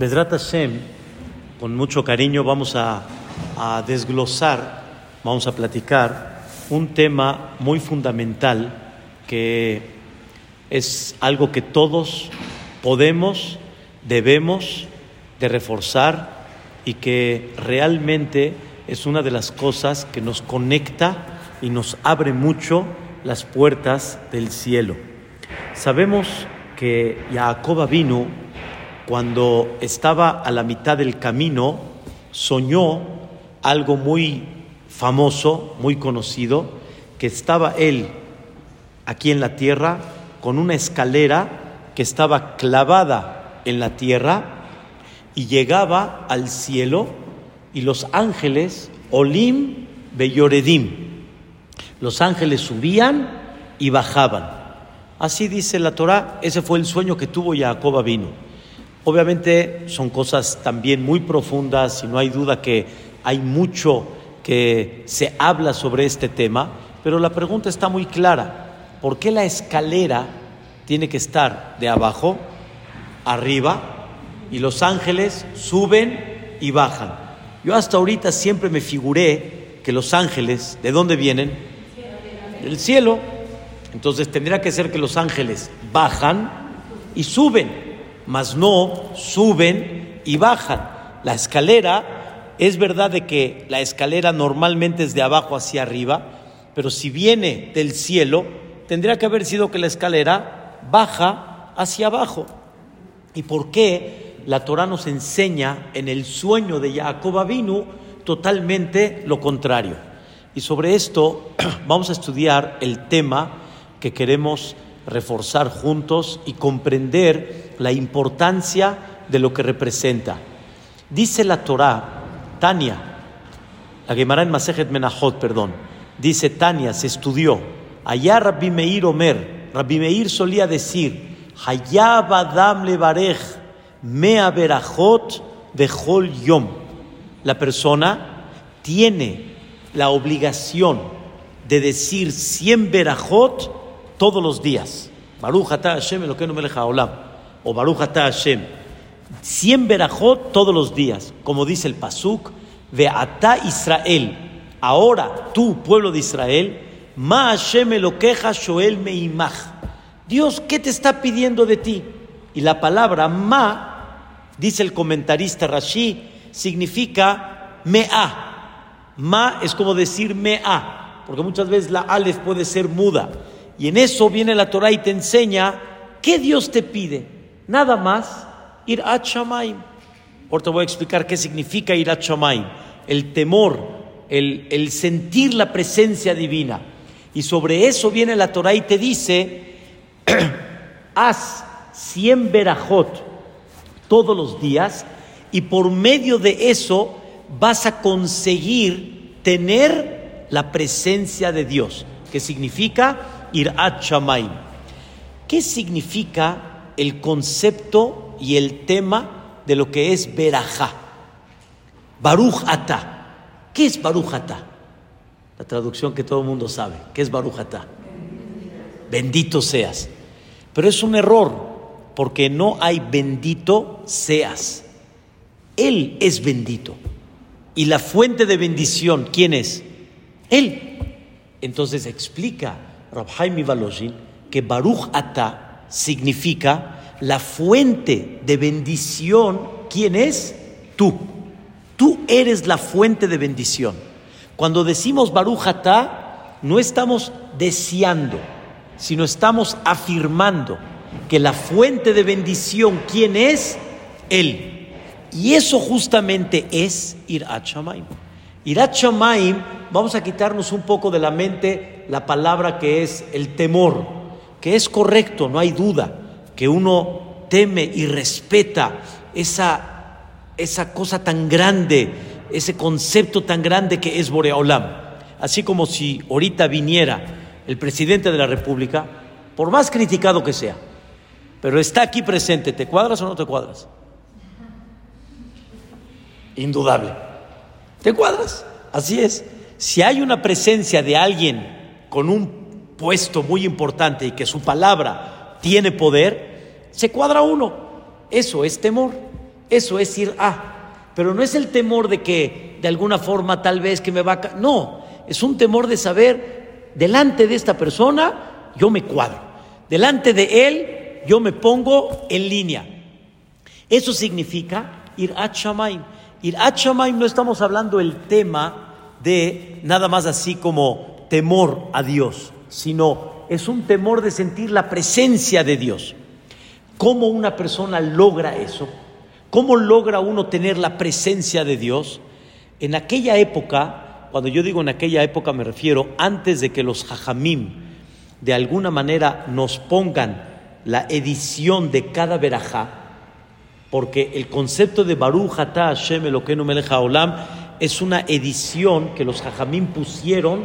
Bedrat Hashem, con mucho cariño vamos a, a desglosar, vamos a platicar un tema muy fundamental que es algo que todos podemos, debemos de reforzar y que realmente es una de las cosas que nos conecta y nos abre mucho las puertas del cielo. Sabemos que Jacob vino cuando estaba a la mitad del camino, soñó algo muy famoso, muy conocido, que estaba él aquí en la tierra con una escalera que estaba clavada en la tierra y llegaba al cielo y los ángeles, Olim Beyoredim, los ángeles subían y bajaban. Así dice la Torah, ese fue el sueño que tuvo Jacob vino. Obviamente son cosas también muy profundas y no hay duda que hay mucho que se habla sobre este tema, pero la pregunta está muy clara. ¿Por qué la escalera tiene que estar de abajo, arriba, y los ángeles suben y bajan? Yo hasta ahorita siempre me figuré que los ángeles, ¿de dónde vienen? Del cielo. Entonces tendría que ser que los ángeles bajan y suben mas no suben y bajan. La escalera, es verdad de que la escalera normalmente es de abajo hacia arriba, pero si viene del cielo, tendría que haber sido que la escalera baja hacia abajo. ¿Y por qué la Torah nos enseña en el sueño de Jacob Avinu totalmente lo contrario? Y sobre esto vamos a estudiar el tema que queremos reforzar juntos y comprender la importancia de lo que representa. Dice la Torah, Tania, la Gemara en Masejet Menachot, perdón, dice Tania, se estudió. Allá Rabbi Meir Omer, Rabbi Meir solía decir, Hayab Adam Levarej, Mea Berachot Hol Yom. La persona tiene la obligación de decir 100 Berachot todos los días. Baruch Hashem lo que no me olam. O Baruch ata Hashem. 100 berajot todos los días. Como dice el Pasuk. Ve ata Israel. Ahora tú, pueblo de Israel. Ma Hashem lo queja Shoel meimach. Dios, ¿qué te está pidiendo de ti? Y la palabra ma, dice el comentarista Rashi, significa mea. Ma es como decir mea, porque muchas veces la alef puede ser muda. Y en eso viene la Torah y te enseña qué Dios te pide. Nada más ir a Shamaim. Ahora te voy a explicar qué significa ir a Shamaim. El temor, el, sentir la presencia divina. Y sobre eso viene la Torah y te dice, haz 100 verajot todos los días y por medio de eso vas a conseguir tener la presencia de Dios, que significa Irat Shamaim. ¿Qué significa el concepto y el tema de lo que es Berajá? Baruch Ata. ¿Qué es Baruch Ata? La traducción que todo el mundo sabe. ¿Qué es Baruch Ata? Bendito seas. Pero es un error, porque no hay bendito seas. Él es bendito. Y la fuente de bendición, ¿quién es? Él. Entonces explica Rabhaim Valoshin que Baruch Ata significa la fuente de bendición. ¿Quién es? Tú. Tú eres la fuente de bendición. Cuando decimos Baruch Ata, no estamos deseando, sino estamos afirmando que la fuente de bendición, ¿quién es? Él. Y eso justamente es Irat Shamaim. Irat Shamaim, vamos a quitarnos un poco de la mente la palabra que es el temor, que es correcto, no hay duda, que uno teme y respeta esa, esa cosa tan grande, ese concepto tan grande que es Boreolam. Así como si ahorita viniera el presidente de la República, por más criticado que sea, pero está aquí presente, ¿te cuadras o no te cuadras? Indudable. ¿Te cuadras? Así es. Si hay una presencia de alguien con un puesto muy importante y que su palabra tiene poder, se cuadra uno. Eso es temor. Eso es ir a. Pero no es el temor de que de alguna forma tal vez que me va a... No, es un temor de saber, delante de esta persona yo me cuadro. Delante de él yo me pongo en línea. Eso significa ir a Shamaim. Ir a Shamaim no estamos hablando el tema de nada más así como temor a Dios, sino es un temor de sentir la presencia de Dios. ¿Cómo una persona logra eso? ¿Cómo logra uno tener la presencia de Dios? En aquella época, cuando yo digo en aquella época me refiero antes de que los hajamim de alguna manera nos pongan la edición de cada verajá, porque el concepto de Baruch Ata Hashem Elokeinu Haolam es una edición que los hajamim pusieron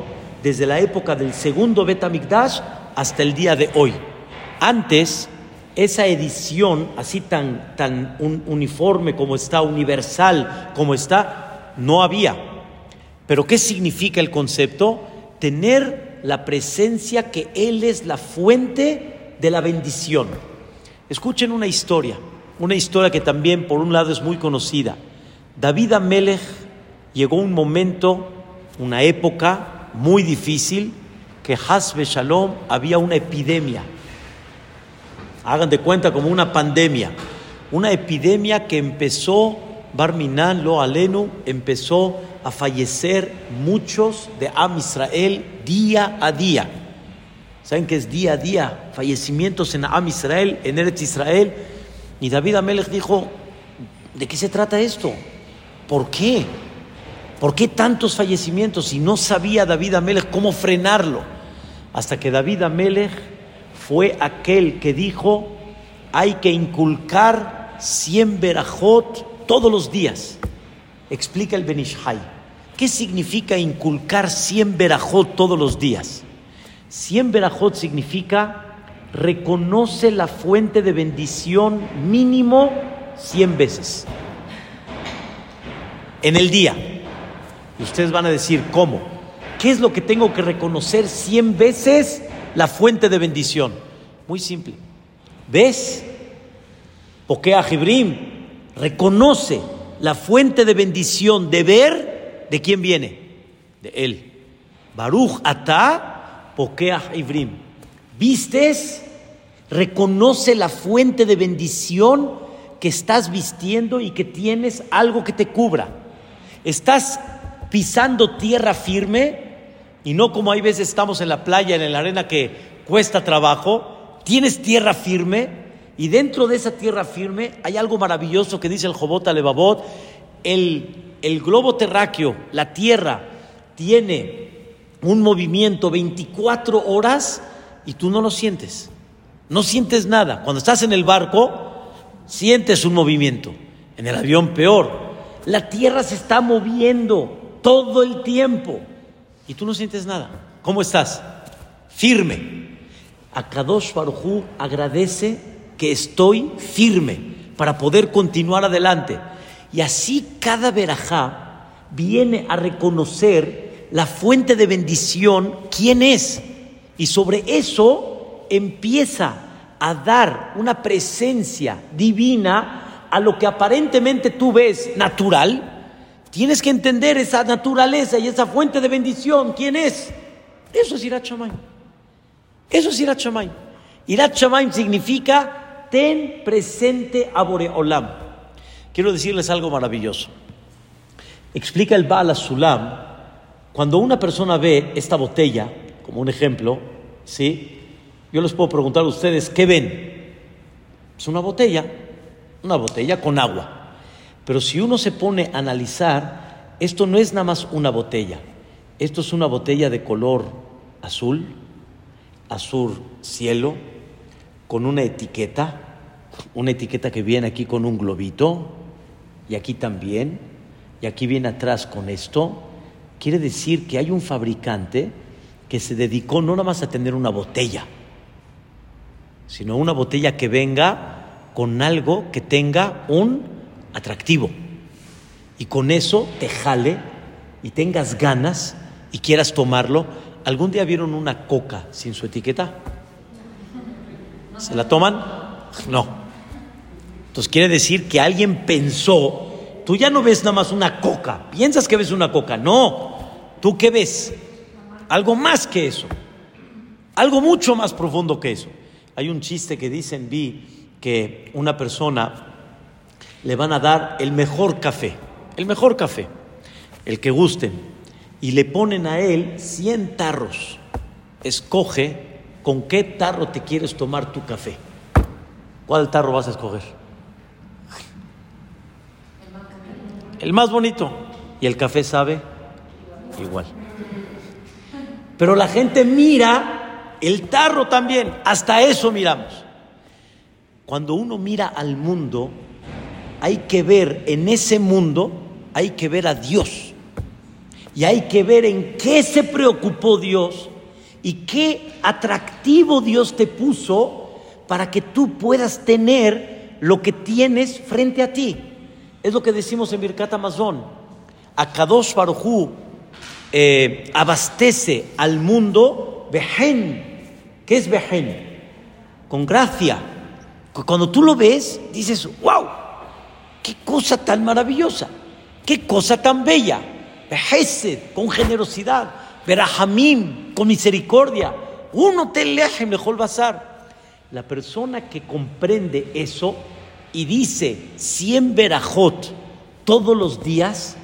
desde la época del segundo Betamikdash hasta el día de hoy. Antes, esa edición así tan, tan uniforme como está, universal como está, no había. Pero ¿qué significa el concepto? Tener la presencia que Él es la fuente de la bendición. Escuchen una historia, una historia que también por un lado es muy conocida. David Amelech llegó un momento, una época muy difícil, que Hasbe Shalom había una epidemia. Hagan de cuenta como una pandemia. Una epidemia que empezó, Barminan, lo alenu, empezó a fallecer muchos de Am Israel día a día. ¿Saben qué es día a día? Fallecimientos en Am Israel, en Eretz Israel. Y David Amelech dijo, ¿de qué se trata esto? ¿Por qué? ¿Por qué tantos fallecimientos? Y no sabía David Amelech cómo frenarlo. Hasta que David Amelech fue aquel que dijo, hay que inculcar 100 verajot todos los días. Explica el Benishai. ¿Qué significa inculcar 100 verajot todos los días? 100 verajot significa reconoce la fuente de bendición mínimo 100 veces en el día. Y ustedes van a decir, ¿cómo? ¿Qué es lo que tengo que reconocer 100 veces la fuente de bendición? Muy simple. ¿Ves? Pokea Jibrim reconoce la fuente de bendición de ver de quién viene. De él. Baruch Ata Pokea Jibrim. ¿Vistes? Reconoce la fuente de bendición que estás vistiendo y que tienes algo que te cubra. Estás pisando tierra firme y no como hay veces estamos en la playa, en la arena que cuesta trabajo, tienes tierra firme y dentro de esa tierra firme hay algo maravilloso que dice el Jobot Alevabot, el, el globo terráqueo, la tierra, tiene un movimiento 24 horas y tú no lo sientes, no sientes nada. Cuando estás en el barco, sientes un movimiento, en el avión peor. La tierra se está moviendo, todo el tiempo y tú no sientes nada. ¿Cómo estás? Firme. A Kadosh Barujú agradece que estoy firme para poder continuar adelante. Y así cada verajá viene a reconocer la fuente de bendición, quién es. Y sobre eso empieza a dar una presencia divina a lo que aparentemente tú ves natural, Tienes que entender esa naturaleza y esa fuente de bendición. ¿Quién es? Eso es Irat. Eso es Irat Shamaim significa ten presente a Boreolam. Quiero decirles algo maravilloso. Explica el Baal Sulam. Cuando una persona ve esta botella, como un ejemplo, ¿sí? Yo les puedo preguntar a ustedes, ¿qué ven? Es una botella, una botella con agua. Pero si uno se pone a analizar, esto no es nada más una botella, esto es una botella de color azul, azul cielo, con una etiqueta, una etiqueta que viene aquí con un globito, y aquí también, y aquí viene atrás con esto. Quiere decir que hay un fabricante que se dedicó no nada más a tener una botella, sino una botella que venga con algo que tenga un atractivo. Y con eso te jale y tengas ganas y quieras tomarlo. ¿Algún día vieron una coca sin su etiqueta? ¿Se la toman? No. Entonces quiere decir que alguien pensó, tú ya no ves nada más una coca, piensas que ves una coca, no, tú qué ves, algo más que eso, algo mucho más profundo que eso. Hay un chiste que dicen, vi que una persona le van a dar el mejor café, el mejor café, el que gusten, y le ponen a él 100 tarros. Escoge con qué tarro te quieres tomar tu café. ¿Cuál tarro vas a escoger? El más bonito. Y el café sabe igual. Pero la gente mira el tarro también. Hasta eso miramos. Cuando uno mira al mundo, hay que ver en ese mundo, hay que ver a Dios. Y hay que ver en qué se preocupó Dios y qué atractivo Dios te puso para que tú puedas tener lo que tienes frente a ti. Es lo que decimos en Birkat Amazon. Akadosh Barujú eh, abastece al mundo Behen. ¿Qué es Behen? Con gracia. Cuando tú lo ves, dices, wow, qué cosa tan maravillosa, qué cosa tan bella. Behesed, con generosidad. Berajamim, con misericordia. Uno te leje mejor bazar. La persona que comprende eso y dice 100 verajot todos los días,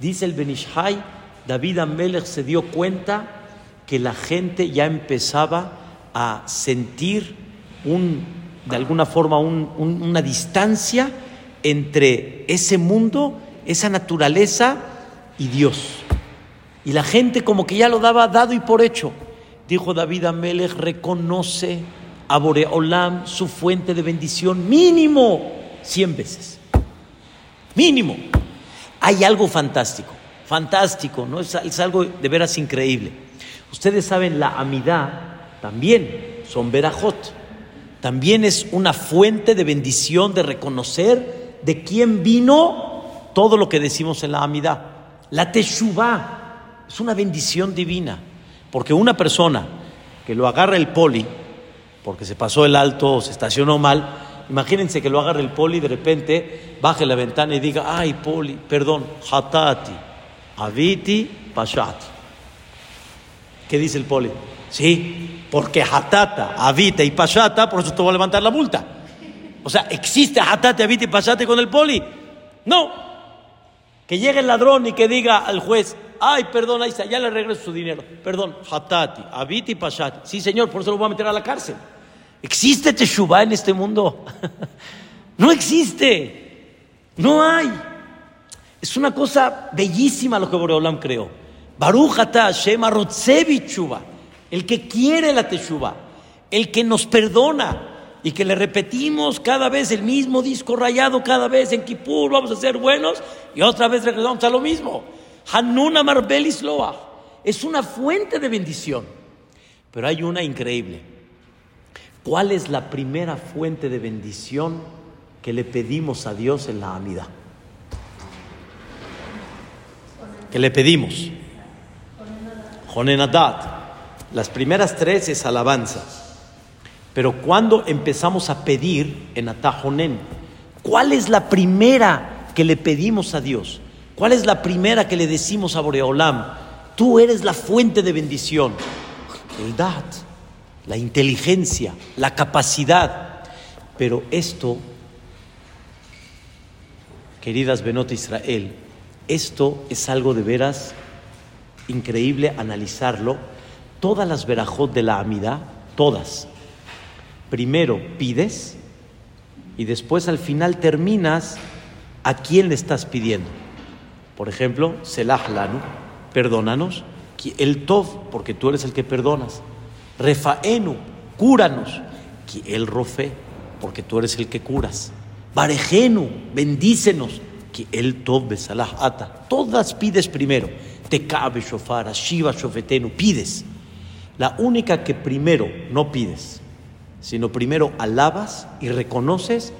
dice el Benishai, David Amelech se dio cuenta que la gente ya empezaba a sentir un, de alguna forma una distancia entre ese mundo, esa naturaleza y Dios. Y la gente como que ya lo daba dado y por hecho. Dijo David Amelech, reconoce a Boreolam su fuente de bendición mínimo 100 veces. Mínimo. Hay algo fantástico, fantástico, ¿no? Es, algo de veras increíble. Ustedes saben, la amidad también son verajot. También es una fuente de bendición, de reconocer de quién vino todo lo que decimos en la amidad. La teshuvah es una bendición divina, porque una persona que lo agarra el poli, porque se pasó el alto o se estacionó mal, imagínense que lo agarra el poli y de repente baje la ventana y diga, ay poli, perdón, hatati, aviti, pashati. ¿Qué dice el poli? Sí, porque hatata, avita y pashata, por eso te voy a levantar la multa. O sea, ¿existe hatati, avita y pashati con el poli? No, que llegue el ladrón y que diga al juez, ay, perdón, ahí está, ya le regreso su dinero. Perdón, hatati, abiti pashati. Sí, señor, por eso lo voy a meter a la cárcel. ¿Existe Teshuvah en este mundo? no existe. No hay. Es una cosa bellísima lo que Boreolam creó. Baruch Hashem El que quiere la Teshuvah. El que nos perdona y que le repetimos cada vez el mismo disco rayado, cada vez en Kippur vamos a ser buenos y otra vez regresamos a lo mismo. Hanuna Marbelis Loa es una fuente de bendición, pero hay una increíble. ¿Cuál es la primera fuente de bendición que le pedimos a Dios en la amida? Que le pedimos. Jonenadat. Las primeras tres es alabanza. Pero cuando empezamos a pedir en Atajonen, ¿cuál es la primera que le pedimos a Dios? ¿Cuál es la primera que le decimos a Boreolam? Tú eres la fuente de bendición. El dat, la inteligencia, la capacidad. Pero esto, queridas Benot Israel, esto es algo de veras increíble analizarlo. Todas las verajot de la amidad, todas, primero pides y después al final terminas a quién le estás pidiendo. Por ejemplo, Selah Lanu, perdónanos. El Tov, porque tú eres el que perdonas. Refaenu, cúranos. El Rofe, porque tú eres el que curas. Barejenu, bendícenos. El Tov Besalah Ata. Todas pides primero. Tekabe Shofara, Shiva Shofetenu, pides. La única que primero no pides sino primero alabas y reconoces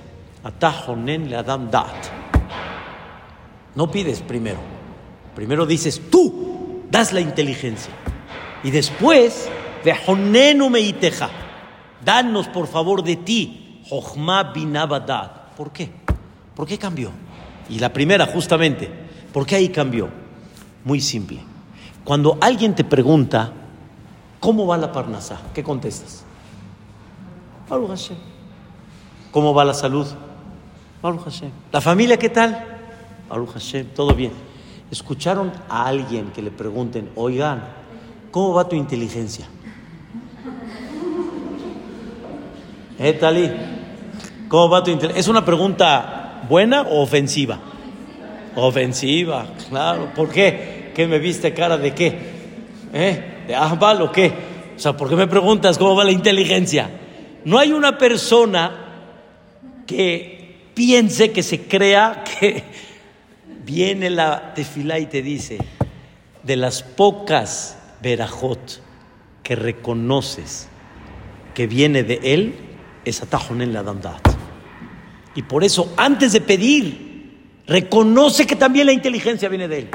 Atajonen le adam dat. No pides primero. Primero dices tú, das la inteligencia. Y después, vejonenu meiteja. Danos por favor de ti, Jochma binabadat. ¿Por qué? ¿Por qué cambió? Y la primera, justamente, ¿por qué ahí cambió? Muy simple. Cuando alguien te pregunta, ¿cómo va la Parnasá? ¿Qué contestas? ¿Cómo va la salud? ¿La familia qué tal? todo bien. ¿Escucharon a alguien que le pregunten, oigan, ¿cómo va tu inteligencia? ¿Eh, Tali? ¿Cómo va tu inteligencia? ¿Es una pregunta buena o ofensiva? Ofensiva, claro. ¿Por qué? ¿Qué me viste cara de qué? ¿Eh? ¿De ahbal o qué? O sea, ¿por qué me preguntas cómo va la inteligencia? No hay una persona que piense, que se crea que viene la tefilá y te dice, de las pocas verajot que reconoces que viene de él, es en la dandat. Y por eso, antes de pedir, reconoce que también la inteligencia viene de él.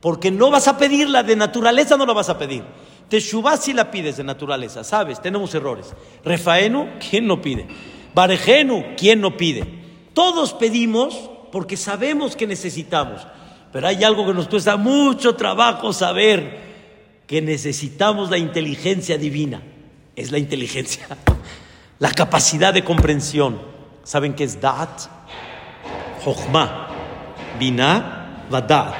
Porque no vas a pedirla de naturaleza, no la vas a pedir. Teshuvah si la pides de naturaleza, sabes, tenemos errores. Refaenu, ¿quién no pide? Barejenu, ¿quién no pide? Todos pedimos porque sabemos que necesitamos. Pero hay algo que nos cuesta mucho trabajo saber, que necesitamos la inteligencia divina. Es la inteligencia, la capacidad de comprensión. ¿Saben qué es Da'at? Jochma, Binah, Vadat.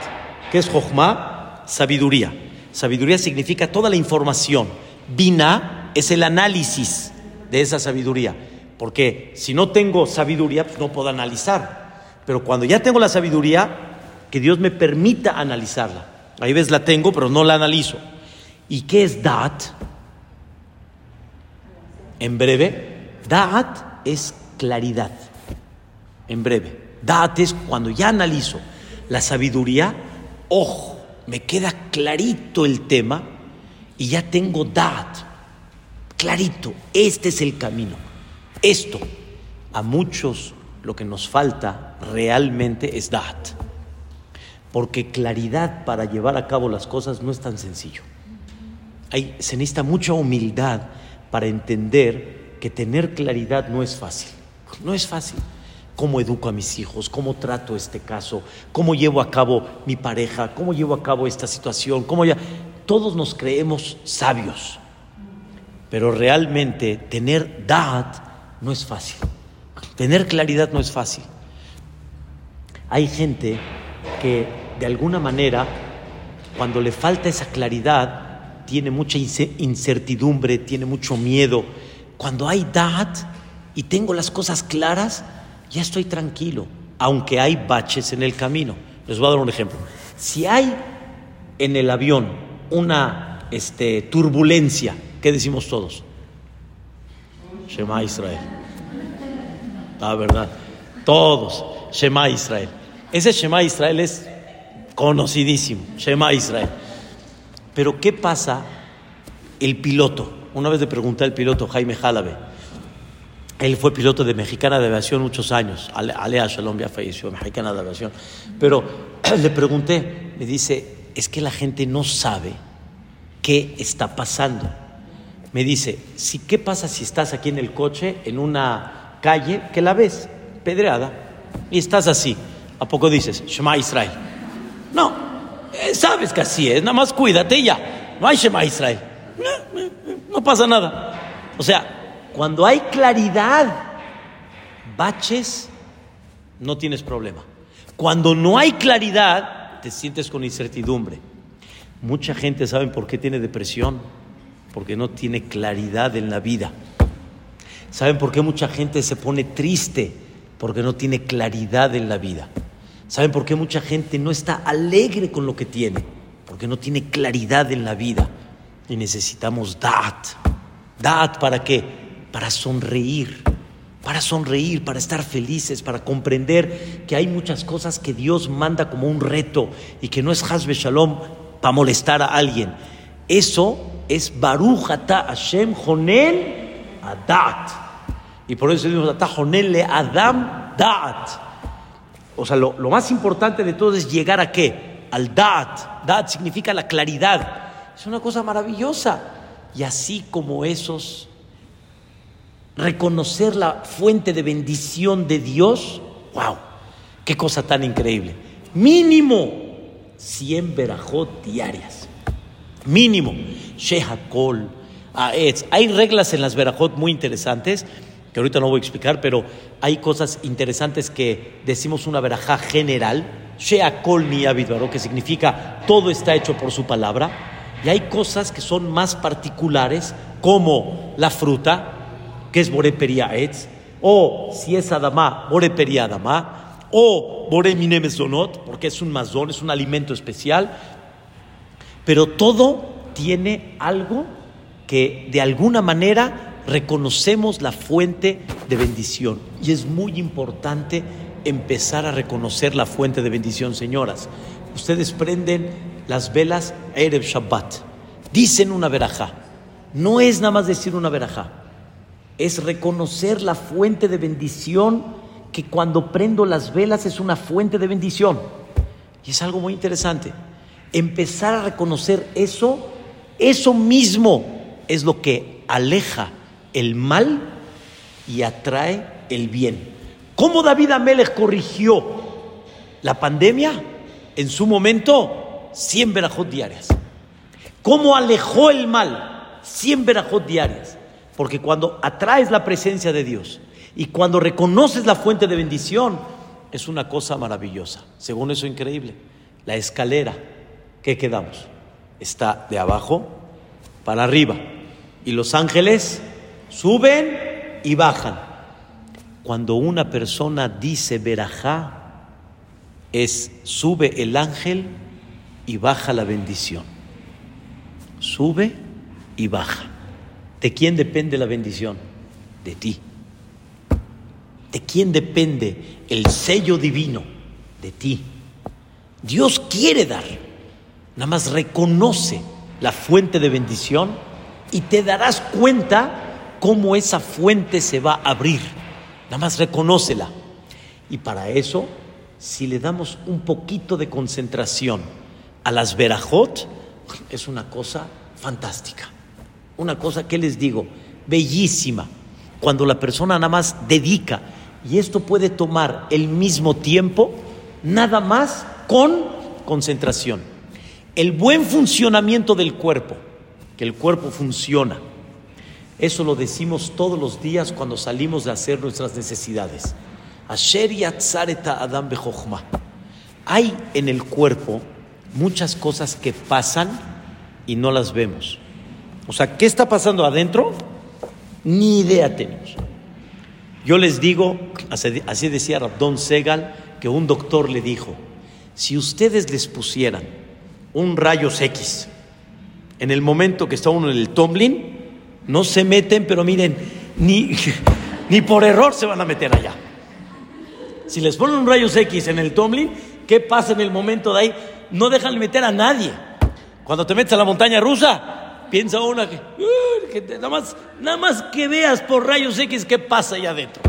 ¿Qué es Jochma? Sabiduría. Sabiduría significa toda la información. Bina es el análisis de esa sabiduría. Porque si no tengo sabiduría, pues no puedo analizar. Pero cuando ya tengo la sabiduría, que Dios me permita analizarla. Ahí ves, la tengo, pero no la analizo. ¿Y qué es Da'at? En breve, Da'at es claridad. En breve. Da'at es cuando ya analizo la sabiduría, ojo me queda clarito el tema y ya tengo dad, clarito, este es el camino. Esto, a muchos lo que nos falta realmente es dad, porque claridad para llevar a cabo las cosas no es tan sencillo. Hay, se necesita mucha humildad para entender que tener claridad no es fácil, no es fácil cómo educo a mis hijos, cómo trato este caso, cómo llevo a cabo mi pareja, cómo llevo a cabo esta situación, cómo ya... Todos nos creemos sabios, pero realmente tener dad no es fácil. Tener claridad no es fácil. Hay gente que de alguna manera, cuando le falta esa claridad, tiene mucha incertidumbre, tiene mucho miedo. Cuando hay dad y tengo las cosas claras, ya estoy tranquilo, aunque hay baches en el camino. Les voy a dar un ejemplo. Si hay en el avión una este, turbulencia, ¿qué decimos todos? Shema Israel. La verdad. Todos. Shema Israel. Ese Shema Israel es conocidísimo. Shema Israel. Pero ¿qué pasa el piloto? Una vez le pregunté al piloto Jaime Jalabe, él fue piloto de Mexicana de Aviación muchos años. Alea Shalom ya falleció, Mexicana de Aviación. Pero le pregunté, me dice, es que la gente no sabe qué está pasando. Me dice, si, ¿qué pasa si estás aquí en el coche, en una calle, que la ves, pedreada, y estás así? ¿A poco dices, Shema Israel? No, eh, sabes que así es, nada más cuídate ya. No hay Shema Israel. no pasa nada. O sea, cuando hay claridad, baches, no tienes problema. Cuando no hay claridad, te sientes con incertidumbre. Mucha gente sabe por qué tiene depresión, porque no tiene claridad en la vida. ¿Saben por qué mucha gente se pone triste? Porque no tiene claridad en la vida. ¿Saben por qué mucha gente no está alegre con lo que tiene? Porque no tiene claridad en la vida. Y necesitamos dat. Dat para qué? Para sonreír, para sonreír, para estar felices, para comprender que hay muchas cosas que Dios manda como un reto y que no es Hasbe Shalom para molestar a alguien. Eso es Baruch Ata Hashem Honel Adat. Y por eso decimos Ata Honel Le Adam Dat. O sea, lo, lo, más importante de todo es llegar a qué? Al Dat. Dat significa la claridad. Es una cosa maravillosa. Y así como esos reconocer la fuente de bendición de Dios, wow, qué cosa tan increíble. Mínimo 100 verajot diarias. Mínimo. Shehakol, Aetz. Hay reglas en las verajot muy interesantes que ahorita no voy a explicar, pero hay cosas interesantes que decimos una verajá general, Sheakol ni que significa todo está hecho por su palabra, y hay cosas que son más particulares, como la fruta, que es Boreperia o si es Adamá, Boreperia Adamá, o Bore Mesonot, porque es un mazón, es un alimento especial, pero todo tiene algo que de alguna manera reconocemos la fuente de bendición. Y es muy importante empezar a reconocer la fuente de bendición, señoras. Ustedes prenden las velas Erev Shabbat. Dicen una verajá. No es nada más decir una verajá. Es reconocer la fuente de bendición que cuando prendo las velas es una fuente de bendición. Y es algo muy interesante. Empezar a reconocer eso, eso mismo es lo que aleja el mal y atrae el bien. ¿Cómo David Amelech corrigió la pandemia? En su momento, 100 verajot diarias. ¿Cómo alejó el mal? 100 verajot diarias. Porque cuando atraes la presencia de Dios y cuando reconoces la fuente de bendición, es una cosa maravillosa. Según eso, increíble. La escalera, ¿qué quedamos? Está de abajo para arriba. Y los ángeles Suben y bajan. Cuando una persona dice verajá, es sube el ángel y baja la bendición. Sube y baja. ¿De quién depende la bendición? De ti. ¿De quién depende el sello divino? De ti. Dios quiere dar. Nada más reconoce la fuente de bendición y te darás cuenta cómo esa fuente se va a abrir. Nada más reconócela. Y para eso, si le damos un poquito de concentración a las verajot, es una cosa fantástica. Una cosa que les digo, bellísima. Cuando la persona nada más dedica, y esto puede tomar el mismo tiempo, nada más con concentración. El buen funcionamiento del cuerpo, que el cuerpo funciona eso lo decimos todos los días cuando salimos de hacer nuestras necesidades. Asher Adam Hay en el cuerpo muchas cosas que pasan y no las vemos. O sea, ¿qué está pasando adentro? Ni idea tenemos. Yo les digo, así decía Rabdon Segal, que un doctor le dijo, si ustedes les pusieran un rayos X en el momento que está uno en el Tomlin, no se meten, pero miren, ni, ni por error se van a meter allá. Si les ponen un rayos X en el Tomlin, ¿qué pasa en el momento de ahí? No dejan meter a nadie. Cuando te metes a la montaña rusa, piensa una que, nada, más, nada más que veas por rayos X qué pasa allá adentro.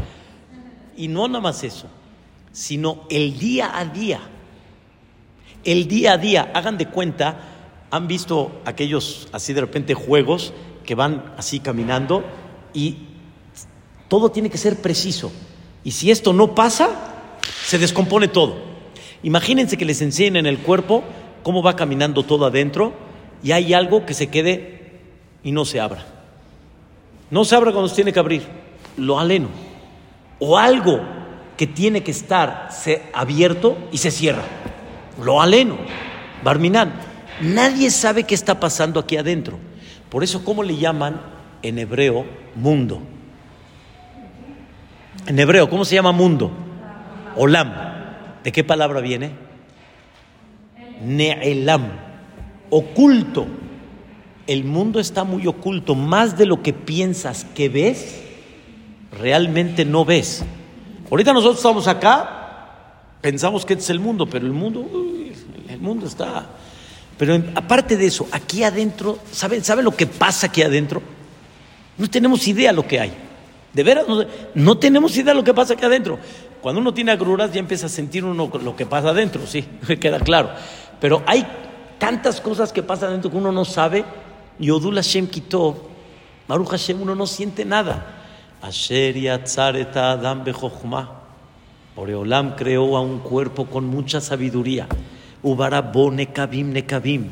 Y no nada más eso, sino el día a día. El día a día, hagan de cuenta, han visto aquellos así de repente juegos que van así caminando y todo tiene que ser preciso. Y si esto no pasa, se descompone todo. Imagínense que les enseñen en el cuerpo cómo va caminando todo adentro y hay algo que se quede y no se abra. No se abra cuando se tiene que abrir, lo aleno. O algo que tiene que estar abierto y se cierra. Lo aleno. Barminán. Nadie sabe qué está pasando aquí adentro. Por eso, ¿cómo le llaman en hebreo mundo? En hebreo, ¿cómo se llama mundo? Olam. ¿De qué palabra viene? Ne'elam. Oculto. El mundo está muy oculto. Más de lo que piensas que ves, realmente no ves. Ahorita nosotros estamos acá, pensamos que este es el mundo, pero el mundo, el mundo está pero aparte de eso, aquí adentro, ¿sabe, ¿sabe lo que pasa aquí adentro? No tenemos idea lo que hay. De veras, no, tenemos idea lo que pasa aquí adentro. Cuando uno tiene agruras ya empieza a sentir uno lo que pasa adentro, sí, queda claro. Pero hay tantas cosas que pasan adentro que uno no sabe. Yodul Hashem quitó, Maruch Hashem, uno no siente nada. Asher yatzareta adam bejochma. Boreolam creó a un cuerpo con mucha sabiduría. Ubarabo nekabim nekabim.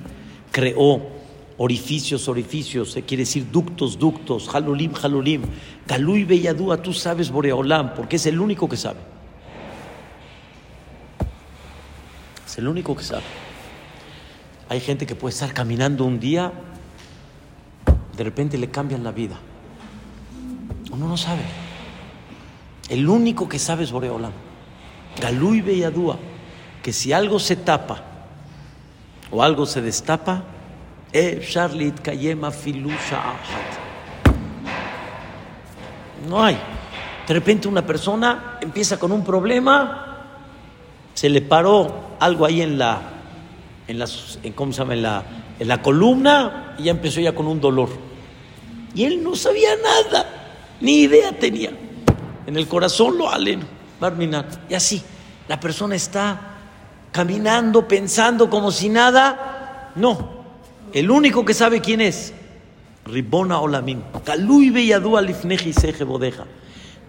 Creó orificios, orificios, se quiere decir ductos, ductos, halulim, halulim. Galui beyadúa, tú sabes Boreolam, porque es el único que sabe. Es el único que sabe. Hay gente que puede estar caminando un día, de repente le cambian la vida. Uno no sabe. El único que sabe es Boreolam. Galú y que si algo se tapa o algo se destapa, Charlit Kayema Filusha No hay. De repente una persona empieza con un problema, se le paró algo ahí en la, en las, en, ¿cómo se llama? En la, en la columna y ya empezó ya con un dolor. Y él no sabía nada, ni idea tenía. En el corazón lo aleno, Barminan. Y así, la persona está caminando, pensando como si nada. No, el único que sabe quién es, Ribona Olamim.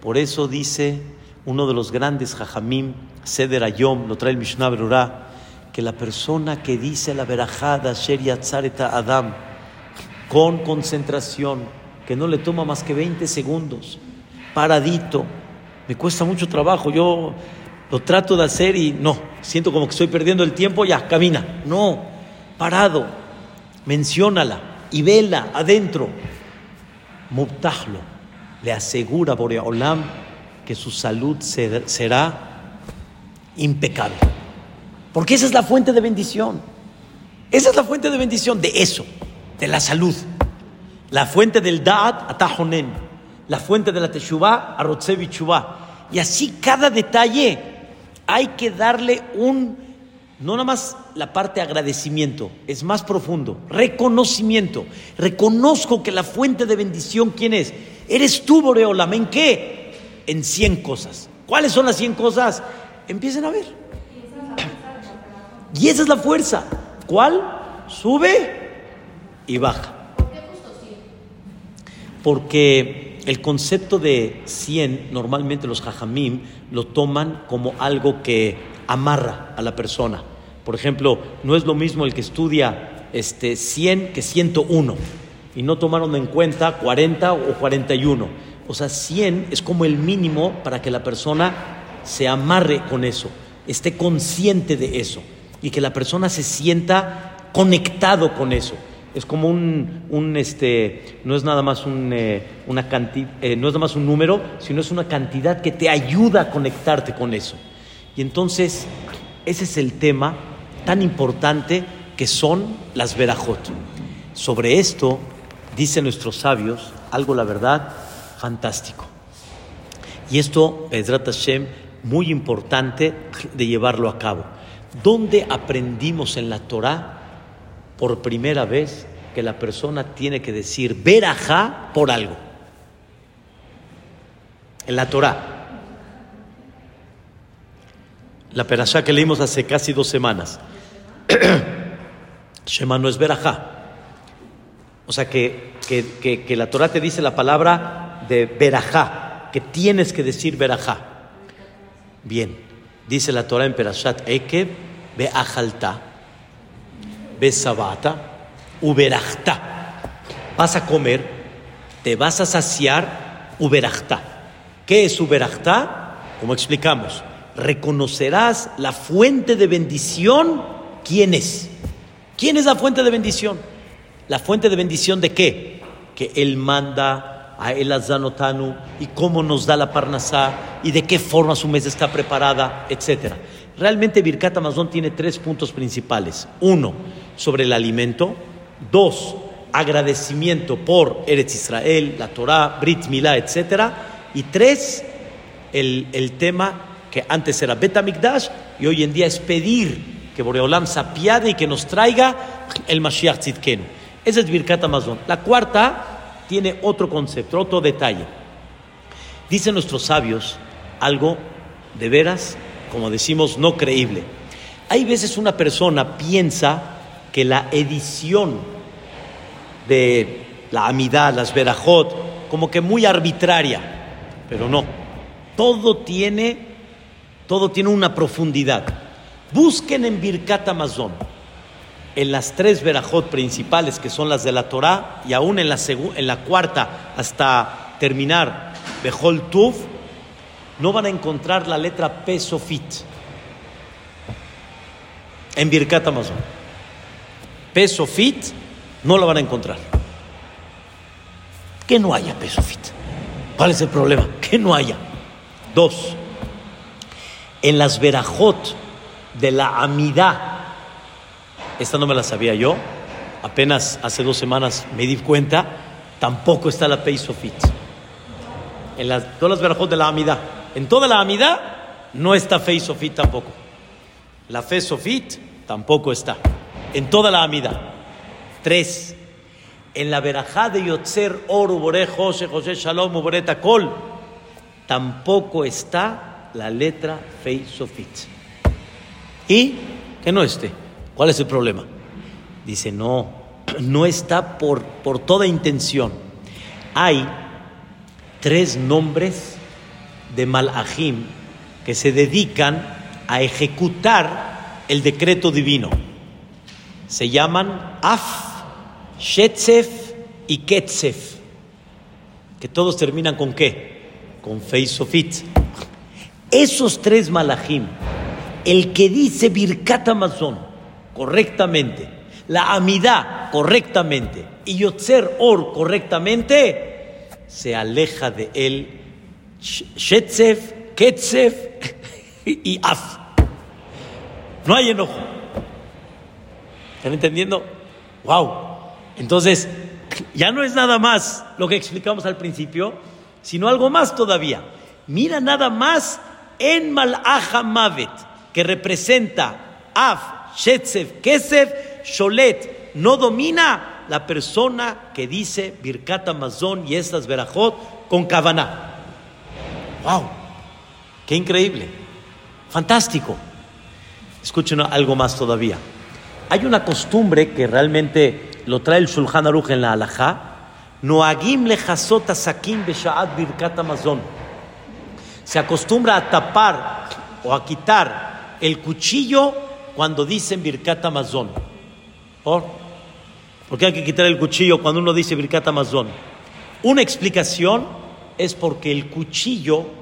Por eso dice uno de los grandes Jajamim, Seder Ayom, lo trae el Mishnah Berurah, que la persona que dice la verajada Sher Yatzareta Adam con concentración, que no le toma más que 20 segundos, paradito, me cuesta mucho trabajo, yo lo trato de hacer y no, siento como que estoy perdiendo el tiempo, ya, camina, no, parado, menciónala y vela adentro, Mubtahlo, le asegura Boreolam que su salud será impecable. Porque esa es la fuente de bendición. Esa es la fuente de bendición de eso, de la salud. La fuente del Da'at, Atahonen. La fuente de la Teshuvah, Arotzevi Y así cada detalle hay que darle un, no nada más la parte agradecimiento, es más profundo, reconocimiento. Reconozco que la fuente de bendición, ¿quién es? Eres tú, Boreolam. ¿En qué? En 100 cosas. ¿Cuáles son las 100 cosas? Empiecen a ver. Y esa es la fuerza. ¿Cuál? Sube y baja. Porque el concepto de 100, normalmente los jajamim lo toman como algo que amarra a la persona. Por ejemplo, no es lo mismo el que estudia este, 100 que 101. Y no tomaron en cuenta 40 o 41. O sea, 100 es como el mínimo para que la persona se amarre con eso, esté consciente de eso y que la persona se sienta conectado con eso. Es como un, este, no es nada más un, eh, una cantidad, eh, no es nada más un número, sino es una cantidad que te ayuda a conectarte con eso. Y entonces, ese es el tema tan importante que son las verajot. Sobre esto, dicen nuestros sabios, algo la verdad fantástico. Y esto, Pedrat Hashem, muy importante de llevarlo a cabo. ¿Dónde aprendimos en la Torah por primera vez que la persona tiene que decir verajá por algo? En la Torah. La perashá que leímos hace casi dos semanas. Shema no es verajá. O sea que, que, que, la Torah te dice la palabra de verajá, que tienes que decir verajá. Bien. Dice la Torah en Perashat Ekev, ve ajalta, ve sabata, uberachta. Vas a comer, te vas a saciar, uberachta. ¿Qué es uberachta? Como explicamos, reconocerás la fuente de bendición. ¿Quién es? ¿Quién es la fuente de bendición? ¿La fuente de bendición de qué? Que Él manda a El Azanotanu y cómo nos da la Parnasá y de qué forma su mesa está preparada, etc. Realmente Birkat Amazon tiene tres puntos principales. Uno, sobre el alimento. Dos, agradecimiento por Eretz Israel, la Torah, Brit Milá, etc. Y tres, el, el tema que antes era Betamikdash y hoy en día es pedir que Boreolam se apiade y que nos traiga el Mashiach Tzidkenu. Esa es Birkat Amazon. La cuarta tiene otro concepto, otro detalle. Dicen nuestros sabios algo de veras, como decimos, no creíble. Hay veces una persona piensa que la edición de la amidad, las verajot, como que muy arbitraria. pero no. Todo tiene, todo tiene una profundidad. Busquen en Birkat Amazon, en las tres verajot principales que son las de la Torah y aún en la, en la cuarta hasta terminar Behol Tuv, no van a encontrar la letra Pesofit en Birkat Amazon. Pesofit no la van a encontrar. Que no haya Pesofit. ¿Cuál es el problema? Que no haya. Dos, en las verajot de la amidad, esta no me la sabía yo, apenas hace dos semanas me di cuenta, tampoco está la Pesofit. En las, todas las verajot de la amidad. En toda la amidad no está Fe Sofit tampoco. La Fe Sofit tampoco está. En toda la amidad. Tres. En la verajá de Yotzer Or Ubore José José Shalom Uboreta Kol tampoco está la letra Fe Sofit. ¿Y que no esté? ¿Cuál es el problema? Dice, no, no está por, por toda intención. Hay tres nombres de Malachim que se dedican a ejecutar el decreto divino. Se llaman Af, Shetzef y Ketzef, que todos terminan con qué? Con Feisofit. Esos tres Malachim, el que dice Birkat Amazon correctamente, la Amidad correctamente y Yotzer Or correctamente, se aleja de él Shetzef, Ketzef y Af. No hay enojo. ¿Están entendiendo? ¡Wow! Entonces, ya no es nada más lo que explicamos al principio, sino algo más todavía. Mira nada más en Malaha Mavet, que representa Af, Shetzef, Kesef, Sholet. No domina la persona que dice Birkat Amazon y estas Berajot con Kavaná. ¡Wow! ¡Qué increíble! ¡Fantástico! Escuchen algo más todavía. Hay una costumbre que realmente lo trae el Shulchan Aruch en la halajá. Noagim lejasot sakim beshaat birkat amazon. Se acostumbra a tapar o a quitar el cuchillo cuando dicen birkat amazon. ¿Por? ¿Por qué hay que quitar el cuchillo cuando uno dice birkat amazon? Una explicación es porque el cuchillo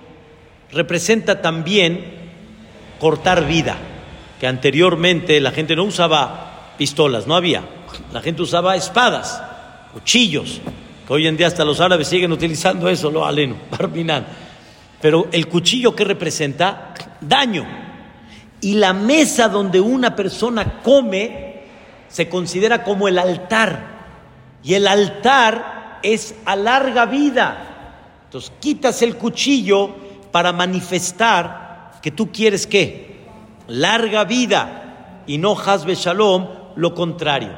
representa también cortar vida, que anteriormente la gente no usaba pistolas, no había, la gente usaba espadas, cuchillos, que hoy en día hasta los árabes siguen utilizando eso, lo aleno, barbinan. Pero el cuchillo que representa daño. Y la mesa donde una persona come se considera como el altar. Y el altar es a larga vida. Entonces quitas el cuchillo para manifestar que tú quieres qué? Larga vida y no hasbe shalom, lo contrario.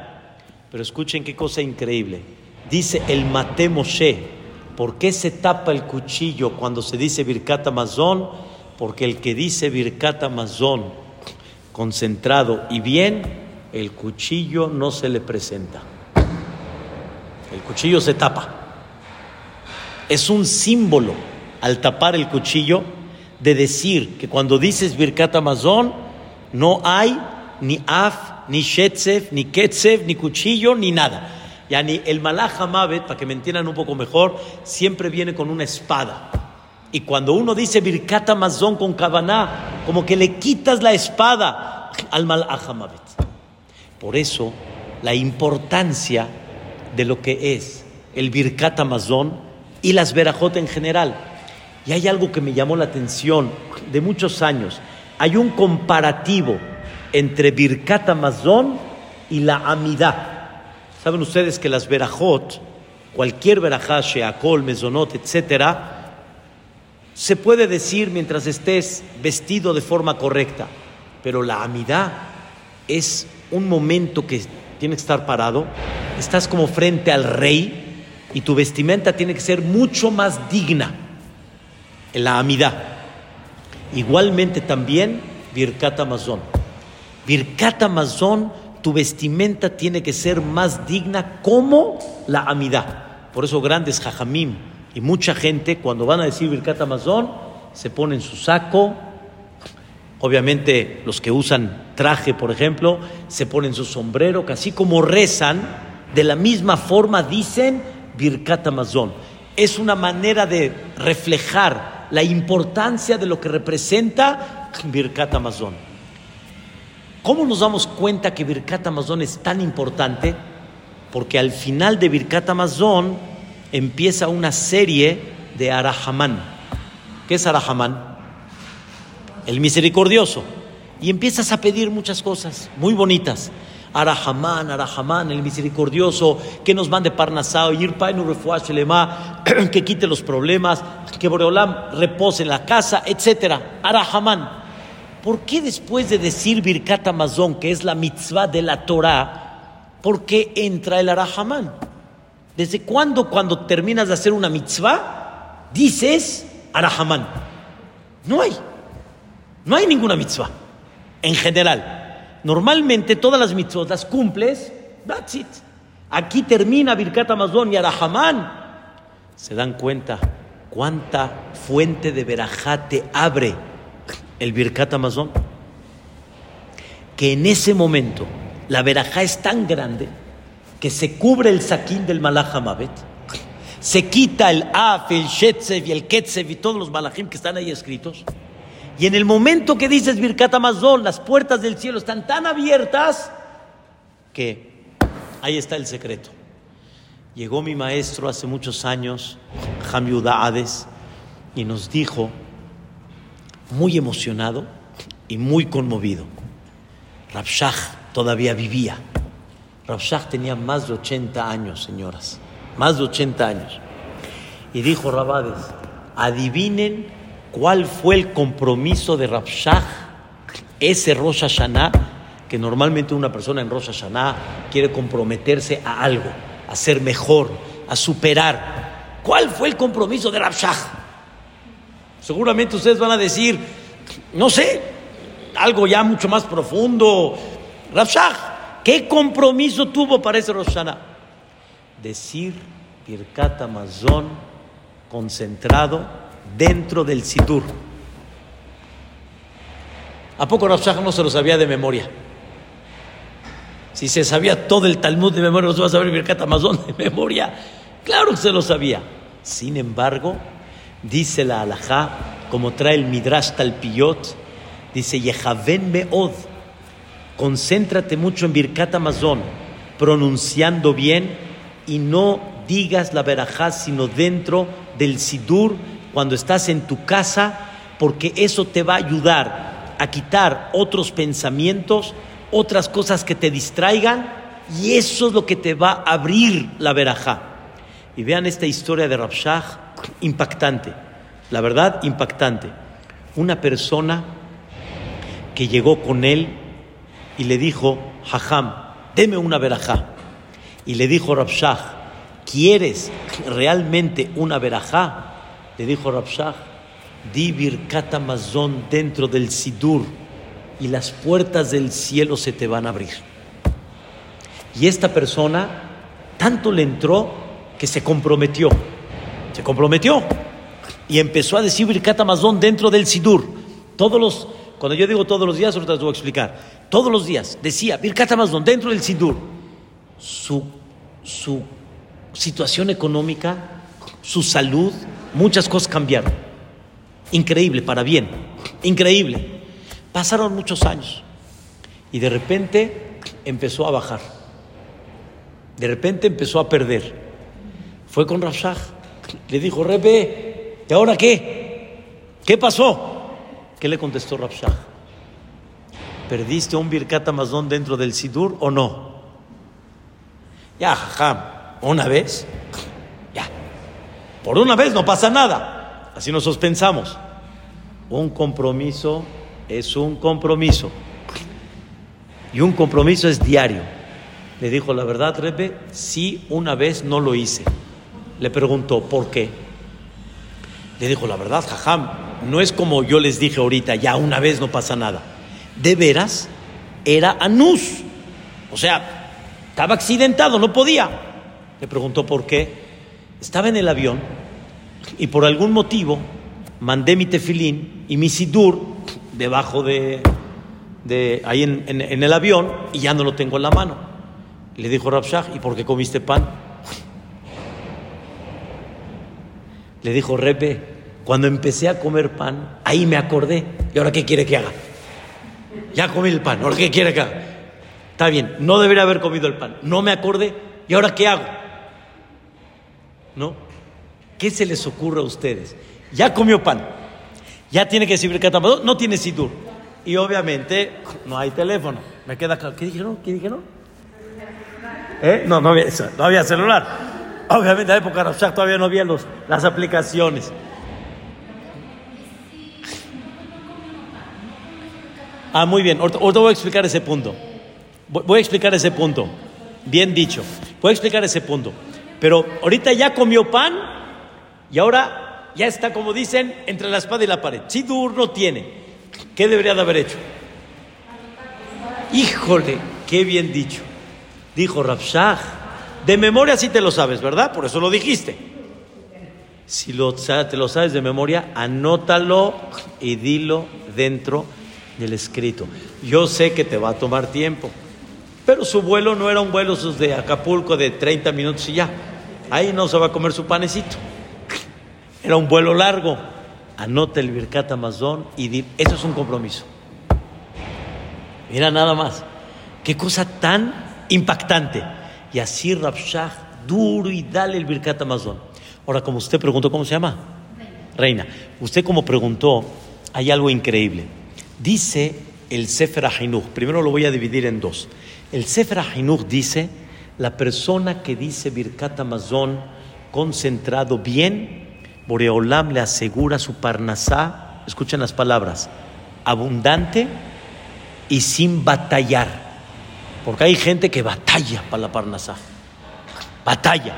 Pero escuchen qué cosa increíble. Dice el Mate Moshe, ¿por qué se tapa el cuchillo cuando se dice Birkat Amazon? Porque el que dice Birkat Amazon concentrado y bien, el cuchillo no se le presenta. El cuchillo se tapa es un símbolo al tapar el cuchillo de decir que cuando dices Birkat Amazon no hay ni af, ni shetzef, ni ketzef, ni cuchillo, ni nada. Ya ni el malach hamavet, para que me entiendan un poco mejor, siempre viene con una espada. Y cuando uno dice Birkat Amazon con Kavaná, como que le quitas la espada al malach hamavet. Por eso, la importancia de lo que es el Birkat Amazon y las verajot en general. Y hay algo que me llamó la atención de muchos años. Hay un comparativo entre Birkat Amazon y la Amidá. Saben ustedes que las verajot, cualquier verajá, sheakol, mesonot, etcétera, se puede decir mientras estés vestido de forma correcta, pero la Amidá es un momento que tiene que estar parado, estás como frente al rey, y tu vestimenta tiene que ser mucho más digna la amidad. Igualmente también Birkat Amazon. Birkat Amazon, tu vestimenta tiene que ser más digna como la amidad. Por eso grandes jajamim Y mucha gente, cuando van a decir Birkat Amazon, se ponen su saco. Obviamente, los que usan traje, por ejemplo, se ponen su sombrero, que así como rezan, de la misma forma dicen Birkat Amazon. Es una manera de reflejar la importancia de lo que representa Birkat Amazon. ¿Cómo nos damos cuenta que Birkat Amazon es tan importante? Porque al final de Birkat Amazon empieza una serie de Arahamán. ¿Qué es Arahamán? El misericordioso. Y empiezas a pedir muchas cosas muy bonitas. Arahamán, Arahamán, el misericordioso, que nos mande Parnasao, que quite los problemas, que Boreolam repose en la casa, etc. Arahamán. ¿Por qué después de decir Birkat Amazon, que es la mitzvah de la Torah, por qué entra el Arahamán? ¿Desde cuándo cuando terminas de hacer una mitzvah dices Arahamán? No hay. No hay ninguna mitzvah. En general. Normalmente todas las mitzvot cumples. That's it. Aquí termina Birkat Amazon y Arahamán. Se dan cuenta cuánta fuente de verajá te abre el Birkat Amazon. Que en ese momento la verajá es tan grande que se cubre el saquín del Malach se quita el Af, el Shetzev y el Ketzev y todos los Malachim que están ahí escritos. Y en el momento que dices Birkat Amazon, las puertas del cielo están tan abiertas que ahí está el secreto. Llegó mi maestro hace muchos años, Ham Hades, y nos dijo, muy emocionado y muy conmovido, Rabshah todavía vivía. Rabshah tenía más de 80 años, señoras, más de 80 años. Y dijo Rabades, adivinen cuál fue el compromiso de Rabshah, ese Rosh Hashanah, que normalmente una persona en Rosh Hashanah quiere comprometerse a algo, a ser mejor, a superar. ¿Cuál fue el compromiso de Rabshah? Seguramente ustedes van a decir, no sé, algo ya mucho más profundo. Rabshah, ¿Qué compromiso tuvo para ese Roshana? Decir Birkat Amazon concentrado dentro del Sidur. ¿A poco Rosh no se lo sabía de memoria? Si se sabía todo el Talmud de memoria, ¿no se va a saber Birkat Amazon de memoria? Claro que se lo sabía. Sin embargo, dice la alajá, como trae el Midrash Talpiyot, dice Yehaven Meod Concéntrate mucho en Birkat Amazon, pronunciando bien y no digas la verajá sino dentro del Sidur cuando estás en tu casa, porque eso te va a ayudar a quitar otros pensamientos, otras cosas que te distraigan, y eso es lo que te va a abrir la verajá. Y vean esta historia de Rabshah, impactante, la verdad, impactante. Una persona que llegó con él y le dijo, Jajam, deme una verajá. Y le dijo Rabshah, ¿quieres realmente una verajá? Le dijo Rabshah, di birkat amazon dentro del sidur y las puertas del cielo se te van a abrir. Y esta persona tanto le entró que se comprometió. Se comprometió y empezó a decir birkat amazon dentro del sidur. Todos los cuando yo digo todos los días, ahorita les voy a explicar. Todos los días decía Birkat Amazon dentro del Sidur. Su, su situación económica, su salud, muchas cosas cambiaron. Increíble, para bien. Increíble. Pasaron muchos años y de repente empezó a bajar. De repente empezó a perder. Fue con Rafshah. Le dijo, Rebe, ¿y ahora qué? ¿Qué pasó? ¿Qué le contestó Rabshah? ¿Perdiste un Birkat Amazon dentro del Sidur o no? Ya, una vez. Por una vez no pasa nada. Así nosotros pensamos. Un compromiso es un compromiso. Y un compromiso es diario. Le dijo la verdad, Rebe, sí, una vez no lo hice. Le preguntó, ¿por qué? Le dijo la verdad, jajam, no es como yo les dije ahorita, ya una vez no pasa nada. De veras, era anus. O sea, estaba accidentado, no podía. Le preguntó por qué. Estaba en el avión y por algún motivo mandé mi tefilín y mi sidur debajo de, de ahí en, en, el avión y ya no lo tengo en la mano. Le dijo Rabshah, ¿y por qué comiste pan? Le dijo Repe, cuando empecé a comer pan, ahí me acordé. ¿Y ahora qué quiere que haga? Ya comí el pan, ¿ahora qué quiere que haga? Está bien, no debería haber comido el pan. No me acordé. ¿Y ahora qué hago? ¿No? ¿Qué se les ocurre a ustedes? Ya comió pan. Ya tiene que decir no tiene sidur. Y obviamente no hay teléfono. Me queda claro. ¿Qué dijeron? ¿Qué dijeron? ¿Eh? No, no había, no había celular. Obviamente en la época de todavía no había los, las aplicaciones. Ah, muy bien. Ahorita, voy a explicar ese punto. Voy a explicar ese punto. Bien dicho. Voy a explicar ese punto. Pero ahorita ya comió pan y ahora ya está, como dicen, entre la espada y la pared. Sidur no tiene. ¿Qué debería de haber hecho? Híjole, qué bien dicho. Dijo Rafshah. De memoria sí te lo sabes, ¿verdad? Por eso lo dijiste. Si lo, te lo sabes de memoria, anótalo y dilo dentro del escrito. Yo sé que te va a tomar tiempo, pero su vuelo no era un vuelo de Acapulco de 30 minutos y ya. Ahí no se va a comer su panecito. Era un vuelo largo. Anota el Birkat Amazon y di, eso es un compromiso. Mira nada más. Qué cosa tan impactante. Y así Rabshah, duro y dale el Birkat Amazon. Ahora, como usted preguntó, ¿cómo se llama? Reina. Usted como preguntó, hay algo increíble. Dice el Sefer Ahinuch, primero lo voy a dividir en dos. El Sefer Ahinuch dice, la persona que dice Birkat Amazon concentrado bien, Boreolam le asegura su parnasá, escuchen las palabras, abundante y sin batallar. Porque hay gente que batalla para la Parnasá. Batalla.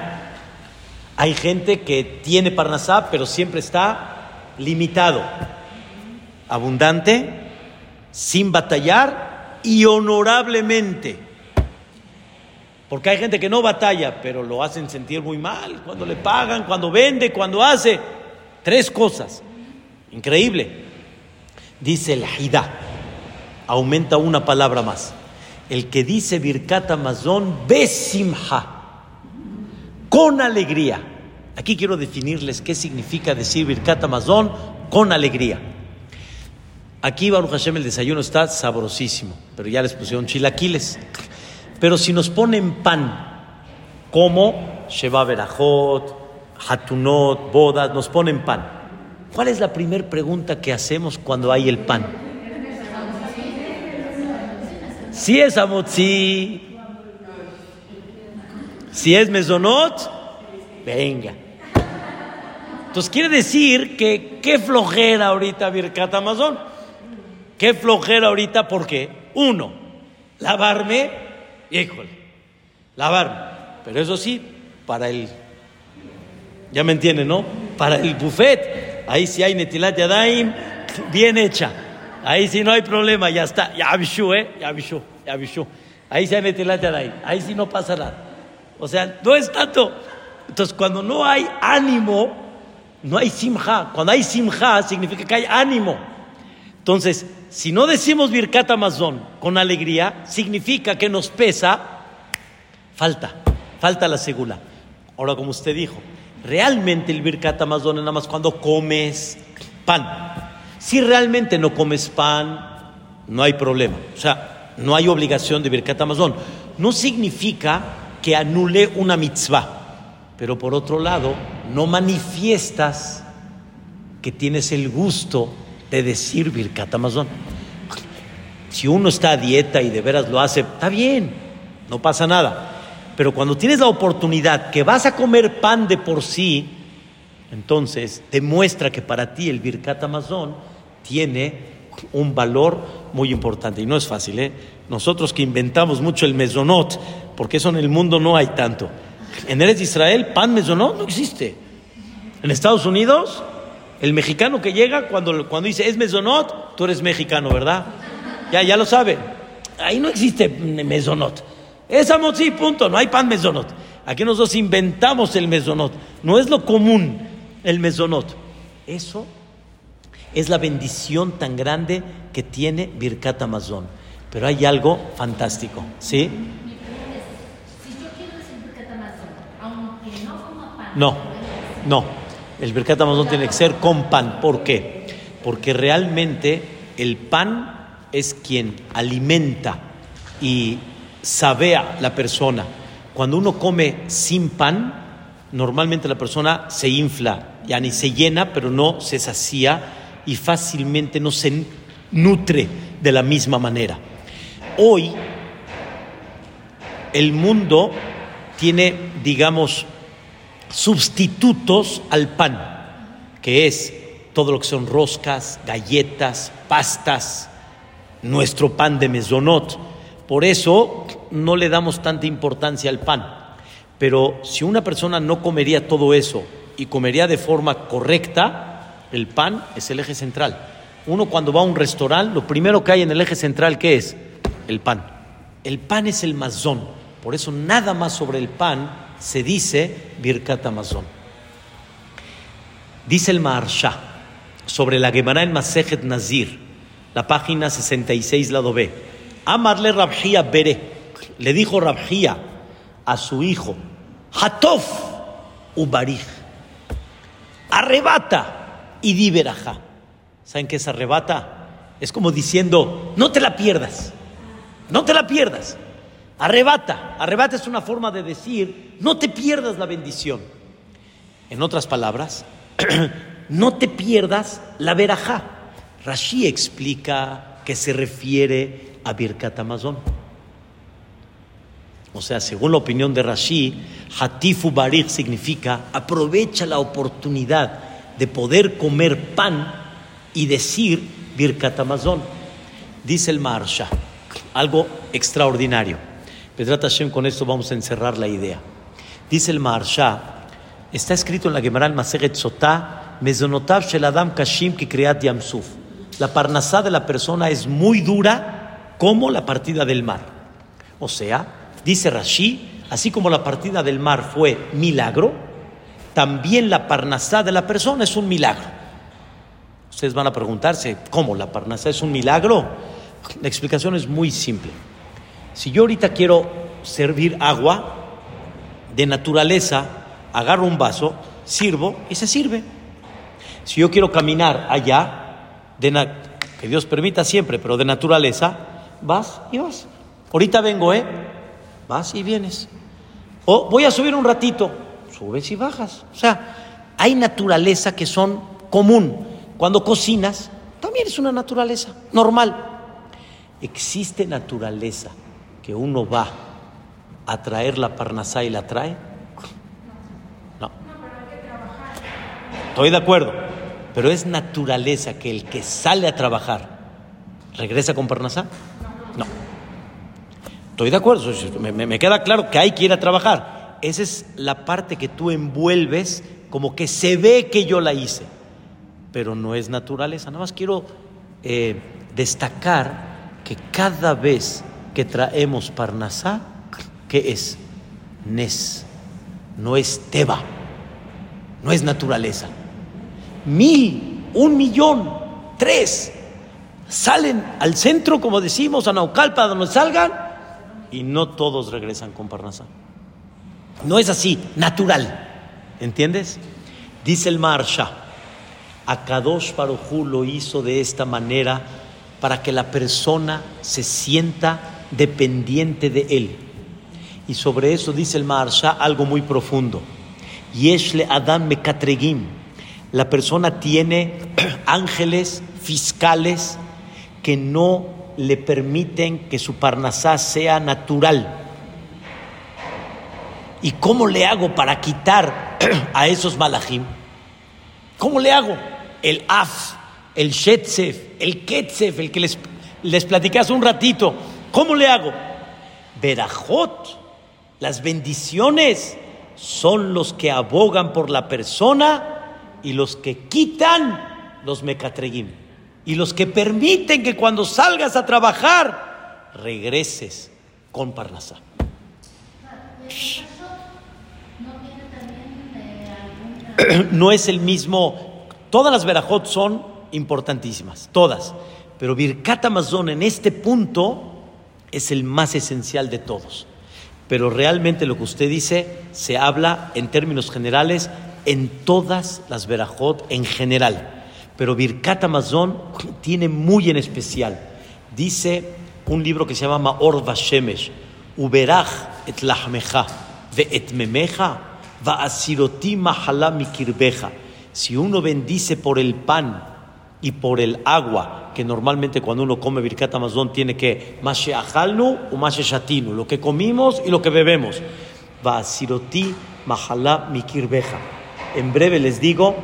Hay gente que tiene Parnasá, pero siempre está limitado. Abundante, sin batallar y honorablemente. Porque hay gente que no batalla, pero lo hacen sentir muy mal cuando le pagan, cuando vende, cuando hace. Tres cosas. Increíble. Dice el Hida. Aumenta una palabra más el que dice Birkat Amazon besimha, con alegría. Aquí quiero definirles qué significa decir Birkat Amazon con alegría. Aquí Baruch Hashem el desayuno está sabrosísimo, pero ya les pusieron chilaquiles. Pero si nos ponen pan, como Sheba Berajot, Hatunot, bodas, nos ponen pan. ¿Cuál es la primera pregunta que hacemos cuando hay el pan? Si es amotzi, si es mesonot, venga. Entonces quiere decir que qué flojera ahorita Birkat Amazon. Qué flojera ahorita porque, uno, lavarme, híjole, lavarme. Pero eso sí, para el, ya me entienden, ¿no? Para el buffet, ahí sí hay netilat yadaim bien hecha. Ahí sí no hay problema, ya está. Ya avisó, ¿eh? Ya avisó, ya avisó. Ahí se mete la ahí. Ahí sí no pasa nada. O sea, no es tanto. Entonces, cuando no hay ánimo, no hay simja. Cuando hay simja, significa que hay ánimo. Entonces, si no decimos Birkat Amazon con alegría, significa que nos pesa, falta, falta la segula. Ahora, como usted dijo, realmente el Birkat Amazon es nada más cuando comes pan. Si realmente no comes pan, no hay problema. O sea, no hay obligación de Birkat Amazon. No significa que anule una mitzvah. Pero por otro lado, no manifiestas que tienes el gusto de decir Birkat Amazon. Si uno está a dieta y de veras lo hace, está bien, no pasa nada. Pero cuando tienes la oportunidad que vas a comer pan de por sí, entonces demuestra que para ti el Birkat Amazon tiene un valor muy importante. Y no es fácil, ¿eh? Nosotros que inventamos mucho el mesonot, porque eso en el mundo no hay tanto. En Eretz Israel, pan mesonot no existe. En Estados Unidos, el mexicano que llega, cuando, cuando dice es mesonot, tú eres mexicano, ¿verdad? Ya, ya lo sabe. Ahí no existe mesonot. Es amotzi, punto. No hay pan mesonot. Aquí nosotros inventamos el mesonot. No es lo común. el mesonot. Eso es la bendición tan grande que tiene Birkat Amazon. Pero hay algo fantástico, ¿sí? No, no. El Birkat Amazon tiene que ser con pan. ¿Por qué? Porque realmente el pan es quien alimenta y sabea la persona. Cuando uno come sin pan, normalmente la persona se infla, ya ni se llena, pero no se sacía y fácilmente no se nutre de la misma manera. Hoy el mundo tiene, digamos, sustitutos al pan, que es todo lo que son roscas, galletas, pastas, nuestro pan de mesonot. Por eso no le damos tanta importancia al pan. Pero si una persona no comería todo eso y comería de forma correcta, el pan es el eje central. Uno cuando va a un restaurante, lo primero que hay en el eje central, ¿qué es? El pan. El pan es el mazón. Por eso nada más sobre el pan se dice Birkat Amazon. Dice el Maharsha sobre la Gemara en Masejet Nazir, la página 66, lado B. Amarle Rabjía Bere, le dijo Rabjía a su hijo, Hatof Ubarij, arrebata y di ¿Saben qué es arrebata? Es como diciendo, no te la pierdas, no te la pierdas. Arrebata, arrebata es una forma de decir, no te pierdas la bendición. En otras palabras, no te pierdas la verajá. Rashi explica que se refiere a Birkat Amazon. O sea, según la opinión de Rashi, Hatifu Barik significa aprovecha la oportunidad de poder comer pan y decir Birkat Amazon. Dice el Maharsha, algo extraordinario. Pedrat Hashem, con esto vamos a encerrar la idea. Dice el Maharsha, está escrito en la Gemara al Maseret Sotah, Mezonotav Sheladam Kashim Kikriat Yamsuf. La parnasá de la persona es muy dura como la partida del mar. O sea, dice Rashi, así como la partida del mar fue milagro, también la parnasá de la persona es un milagro. Ustedes van a preguntarse, ¿cómo la parnasá es un milagro? La explicación es muy simple. Si yo ahorita quiero servir agua de naturaleza, agarro un vaso, sirvo y se sirve. Si yo quiero caminar allá, que Dios permita siempre, pero de naturaleza, vas y vas. Ahorita vengo, ¿eh? Vas y vienes. O voy a subir un ratito, subes y bajas. O sea, hay naturaleza que son común. Cuando cocinas, también es una naturaleza normal. Existe naturaleza que uno va a traer la parnasá y la trae? No. Estoy de acuerdo, pero es naturaleza que el que sale a trabajar regresa con parnasá? No. Estoy de acuerdo, me, queda claro que hay que ir a trabajar. Esa es la parte que tú envuelves como que se ve que yo la hice, pero no es naturaleza. Nada más quiero eh, destacar que cada vez que traemos Parnasá, ¿qué es? Nes, no es Teba, no es naturaleza. Mil, un millón, tres, salen al centro, como decimos, a Naucalpa, donde salgan, y no todos regresan con Parnasá. No es así, natural. ¿Entiendes? Dice el Marsha, Akadosh Barujú lo hizo de esta manera para que la persona se sienta dependiente de él. Y sobre eso dice el Maharsha algo muy profundo. Yeshle Adam Mekatregim. La persona tiene ángeles fiscales que no le permiten que su parnasá sea natural. ¿Y cómo le hago para quitar a esos malajim? ¿Cómo le hago? El af, el shetzef, el ketzef, el que les, les platicé hace un ratito, ¿Cómo le hago? Berajot, las bendiciones son los que abogan por la persona y los que quitan los mecatregim. Y los que permiten que cuando salgas a trabajar regreses con Parnasá. no es el mismo. Todas las verajot son importantísimas, todas. Pero Birkat Amazon en este punto es el más esencial de todos. Pero realmente lo que usted dice se habla en términos generales en todas las verajot en general. Pero Birkat Amazon tiene muy en especial. Dice un libro que se llama Maor Vashemesh, Uberach et lahmecha, ve et memeja, va asiroti. Si uno bendice por el pan y por el agua, que normalmente cuando uno come Birkat Amazon tiene que mashe ajalnu o mashe lo que comimos y lo que bebemos. Va asiroti mahala mikirbeja. En breve les digo,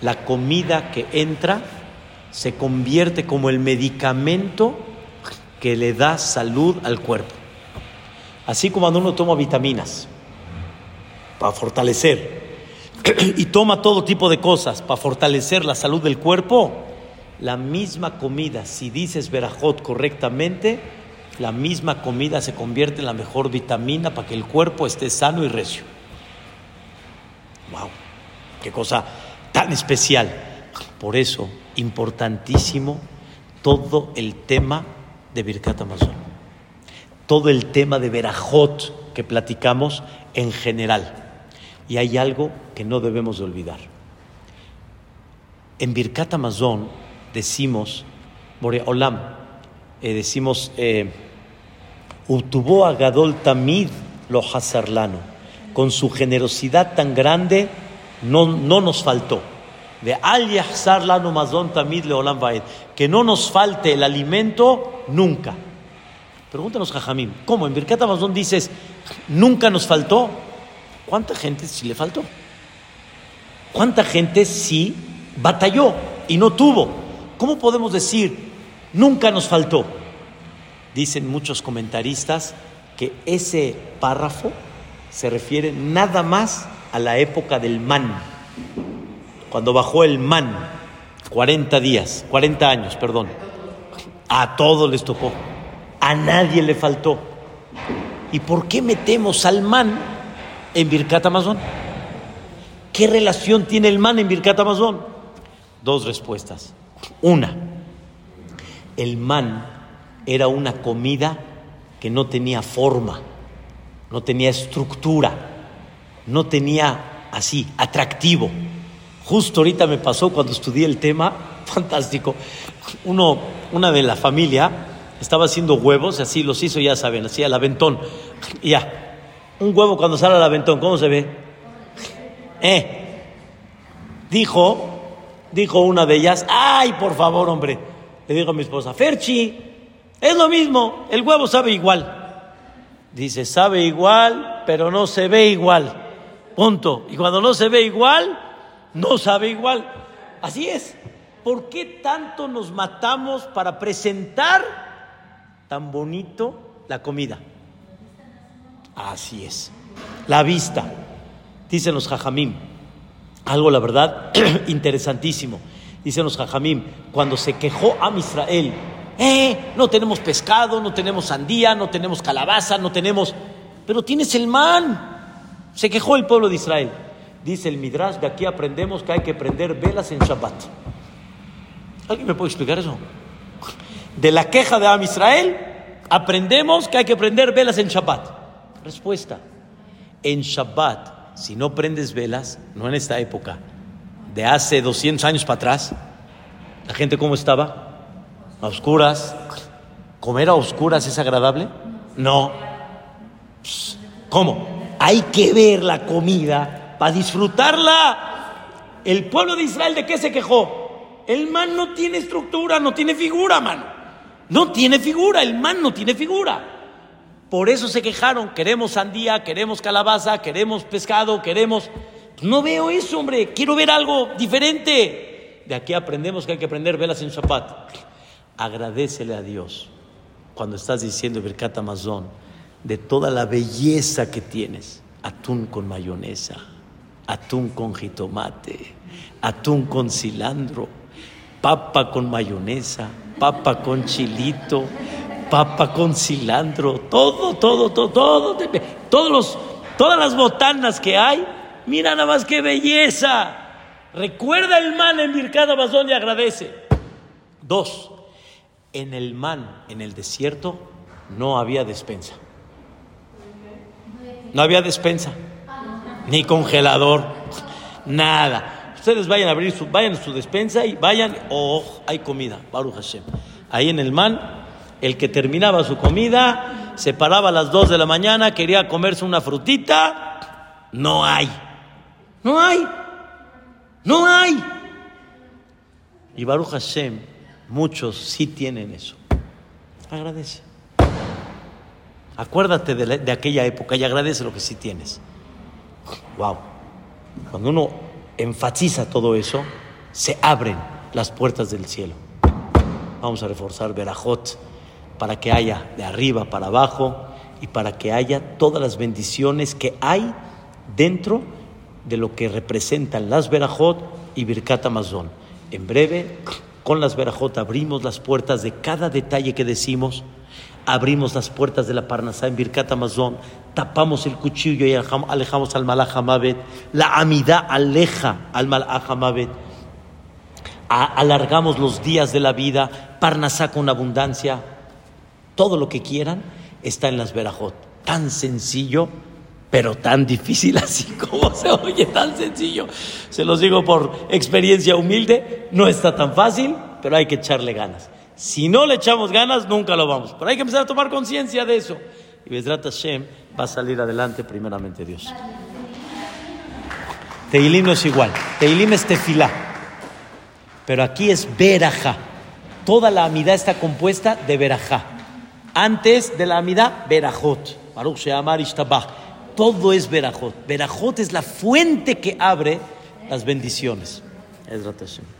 la comida que entra se convierte como el medicamento que le da salud al cuerpo. Así como cuando uno toma vitaminas para fortalecer y toma todo tipo de cosas para fortalecer la salud del cuerpo, la misma comida, si dices verajot correctamente, la misma comida se convierte en la mejor vitamina para que el cuerpo esté sano y recio. ¡Wow! ¡Qué cosa tan especial! Por eso, importantísimo todo el tema de Birkat Amazon. Todo el tema de Verajot que platicamos en general. Y hay algo que no debemos de olvidar. En Birkat Amazon decimos, Olam, eh, decimos, eh, Utubo Agadol Tamid lo Hazarlano. Con su generosidad tan grande, no, no nos faltó de al lano mazon tamid leolam vaed, que no nos falte el alimento nunca. Pregúntanos, Jajamim, ¿cómo? En Birkat Amazon dices, nunca nos faltó. ¿Cuánta gente sí le faltó? ¿Cuánta gente sí batalló y no tuvo? ¿Cómo podemos decir, nunca nos faltó? Dicen muchos comentaristas que ese párrafo se refiere nada más a la época del man cuando bajó el man, 40 días, 40 años, perdón, a todos les tocó, a nadie le faltó. ¿Y por qué metemos al man en Birkat Amazon? ¿Qué relación tiene el man en Birkat Amazon? Dos respuestas. Una, el man era una comida que no tenía forma, no tenía estructura, no tenía así, atractivo. Justo ahorita me pasó cuando estudié el tema, fantástico. Uno, una de la familia estaba haciendo huevos, así los hizo, ya saben, así al aventón. ya, un huevo cuando sale al aventón, ¿cómo se ve? Eh, dijo, dijo una de ellas, ay, por favor, hombre, le dijo a mi esposa, Ferchi, es lo mismo, el huevo sabe igual. Dice, sabe igual, pero no se ve igual. Punto. Y cuando no se ve igual, no sabe igual. Así es. ¿Por qué tanto nos matamos para presentar tan bonito la comida? Así es. La vista. Dicen los jajamim. Algo, la verdad, interesantísimo. Dicen los jajamim, cuando se quejó a Israel, eh, no tenemos pescado, no tenemos sandía, no tenemos calabaza, no tenemos... Pero tienes el man. Se quejó el pueblo de Israel. Dice el Midrash, de aquí aprendemos que hay que prender velas en Shabbat. ¿Alguien me puede explicar eso? De la queja de Am Israel, aprendemos que hay que prender velas en Shabbat. Respuesta, en Shabbat, si no prendes velas, no en esta época, de hace 200 años para atrás, la gente cómo estaba? A oscuras. ¿Comer a oscuras es agradable? No. ¿Cómo? Hay que ver la comida para disfrutarla. El pueblo de Israel, ¿de qué se quejó? El man no tiene estructura, no tiene figura, man. No tiene figura, el man no tiene figura. Por eso se quejaron, queremos sandía, queremos calabaza, queremos pescado, queremos... No veo eso, hombre, quiero ver algo diferente. De aquí aprendemos que hay que prender velas en Shabbat. Agradecele a Dios cuando estás diciendo Birkat Amazon de toda la belleza que tienes. Atún con mayonesa atún con jitomate, atún con cilantro, papa con mayonesa, papa con chilito, papa con cilantro, todo, todo, todo, todo, todos todas las botanas que hay, Mira nada más qué belleza. Recuerda el man en Birkada Bazón y agradece. Dos, en el man, en el desierto, no había despensa. No había despensa, ni congelador, nada. Ustedes vayan a abrir su, vayan a su despensa y vayan, oh, hay comida, Baruch Hashem. Ahí en el man, el que terminaba su comida, se paraba a las 2 de la mañana, quería comerse una frutita, no hay. No hay. No hay. Y Baruch Hashem, muchos sí tienen eso. Agradece. Acuérdate de, aquella época y agradece lo que sí tienes. Wow. Cuando uno enfatiza todo eso, se abren las puertas del cielo. Vamos a reforzar Berajot para que haya de arriba para abajo y para que haya todas las bendiciones que hay dentro de lo que representan las Berajot y Birkat Amazon. En breve, con las Berajot abrimos las puertas de cada detalle que decimos, abrimos las puertas de la Parnasá en Birkat Amazon, tapamos el cuchillo y alejamos al Malach Hamabet, la amidad aleja al Malach Hamabet, alargamos los días de la vida, Parnasá con abundancia, todo lo que quieran está en las Berajot. Tan sencillo pero tan difícil así como se oye, tan sencillo. Se los digo por experiencia humilde, no está tan fácil, pero hay que echarle ganas. Si no le echamos ganas, nunca lo vamos. Pero hay que empezar a tomar conciencia de eso. Y Bezrat Hashem va a salir adelante primeramente Dios. Teilim no es igual. Teilim es tefilá. Pero aquí es verajá. Toda la amidad está compuesta de verajá. Antes de la amidad, verajot. Baruch Sheamar Ishtabach todo es Berajot. Berajot es la fuente que abre las bendiciones.